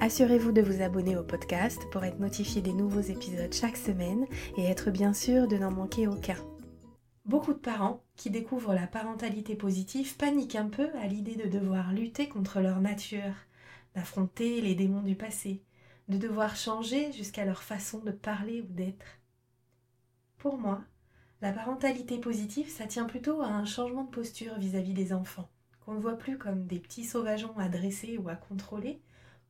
Assurez-vous de vous abonner au podcast pour être notifié des nouveaux épisodes chaque semaine et être bien sûr de n'en manquer aucun. Beaucoup de parents qui découvrent la parentalité positive paniquent un peu à l'idée de devoir lutter contre leur nature, d'affronter les démons du passé, de devoir changer jusqu'à leur façon de parler ou d'être. Pour moi, la parentalité positive, ça tient plutôt à un changement de posture vis-à-vis des enfants, qu'on ne voit plus comme des petits sauvageons à dresser ou à contrôler,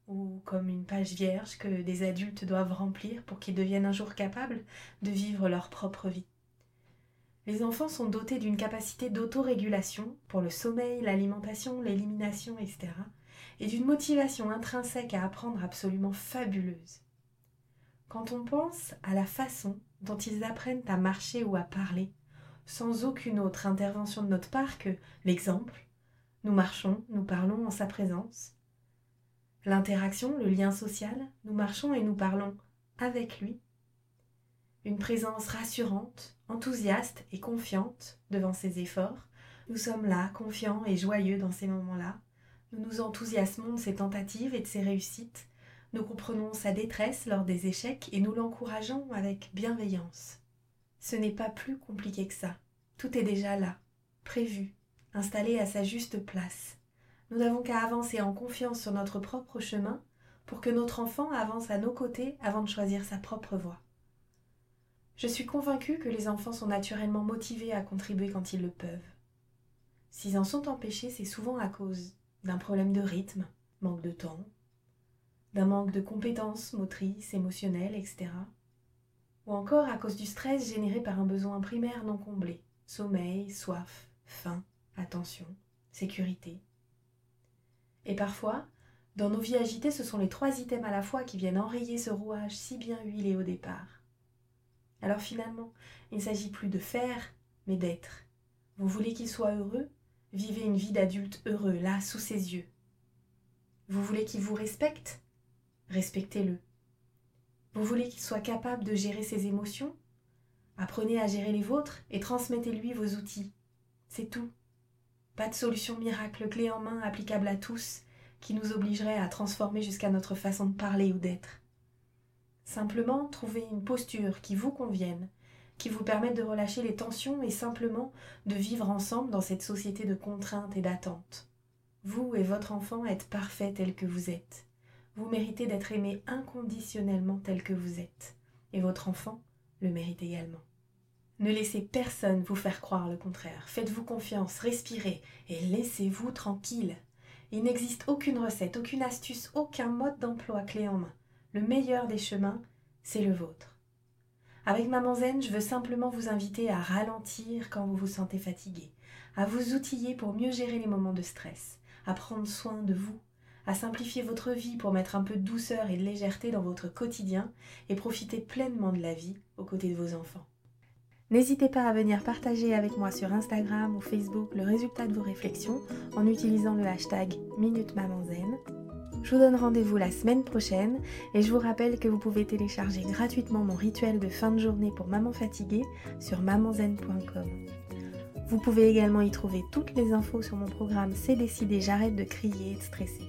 ou comme une page vierge que des adultes doivent remplir pour qu'ils deviennent un jour capables de vivre leur propre vie. Les enfants sont dotés d'une capacité d'autorégulation pour le sommeil, l'alimentation, l'élimination, etc. et d'une motivation intrinsèque à apprendre absolument fabuleuse. Quand on pense à la façon dont ils apprennent à marcher ou à parler, sans aucune autre intervention de notre part que l'exemple, nous marchons, nous parlons en sa présence, L'interaction, le lien social, nous marchons et nous parlons avec lui. Une présence rassurante, enthousiaste et confiante devant ses efforts. Nous sommes là, confiants et joyeux dans ces moments-là. Nous nous enthousiasmons de ses tentatives et de ses réussites. Nous comprenons sa détresse lors des échecs et nous l'encourageons avec bienveillance. Ce n'est pas plus compliqué que ça. Tout est déjà là, prévu, installé à sa juste place. Nous n'avons qu'à avancer en confiance sur notre propre chemin pour que notre enfant avance à nos côtés avant de choisir sa propre voie. Je suis convaincue que les enfants sont naturellement motivés à contribuer quand ils le peuvent. S'ils en sont empêchés, c'est souvent à cause d'un problème de rythme, manque de temps, d'un manque de compétences motrices, émotionnelles, etc. Ou encore à cause du stress généré par un besoin primaire non comblé, sommeil, soif, faim, attention, sécurité. Et parfois, dans nos vies agitées, ce sont les trois items à la fois qui viennent enrayer ce rouage si bien huilé au départ. Alors finalement, il ne s'agit plus de faire, mais d'être. Vous voulez qu'il soit heureux? Vivez une vie d'adulte heureux, là, sous ses yeux. Vous voulez qu'il vous respecte? Respectez-le. Vous voulez qu'il soit capable de gérer ses émotions? Apprenez à gérer les vôtres et transmettez-lui vos outils. C'est tout. Pas de solution miracle clé en main applicable à tous qui nous obligerait à transformer jusqu'à notre façon de parler ou d'être. Simplement, trouvez une posture qui vous convienne, qui vous permette de relâcher les tensions et simplement de vivre ensemble dans cette société de contraintes et d'attentes. Vous et votre enfant êtes parfaits tel que vous êtes. Vous méritez d'être aimé inconditionnellement tel que vous êtes. Et votre enfant le mérite également. Ne laissez personne vous faire croire le contraire. Faites-vous confiance, respirez et laissez-vous tranquille. Il n'existe aucune recette, aucune astuce, aucun mode d'emploi clé en main. Le meilleur des chemins, c'est le vôtre. Avec Maman Zen, je veux simplement vous inviter à ralentir quand vous vous sentez fatigué, à vous outiller pour mieux gérer les moments de stress, à prendre soin de vous, à simplifier votre vie pour mettre un peu de douceur et de légèreté dans votre quotidien et profiter pleinement de la vie aux côtés de vos enfants. N'hésitez pas à venir partager avec moi sur Instagram ou Facebook le résultat de vos réflexions en utilisant le hashtag Minute Je vous donne rendez-vous la semaine prochaine et je vous rappelle que vous pouvez télécharger gratuitement mon rituel de fin de journée pour maman fatiguée sur mamanzen.com. Vous pouvez également y trouver toutes les infos sur mon programme C'est décidé, j'arrête de crier et de stresser.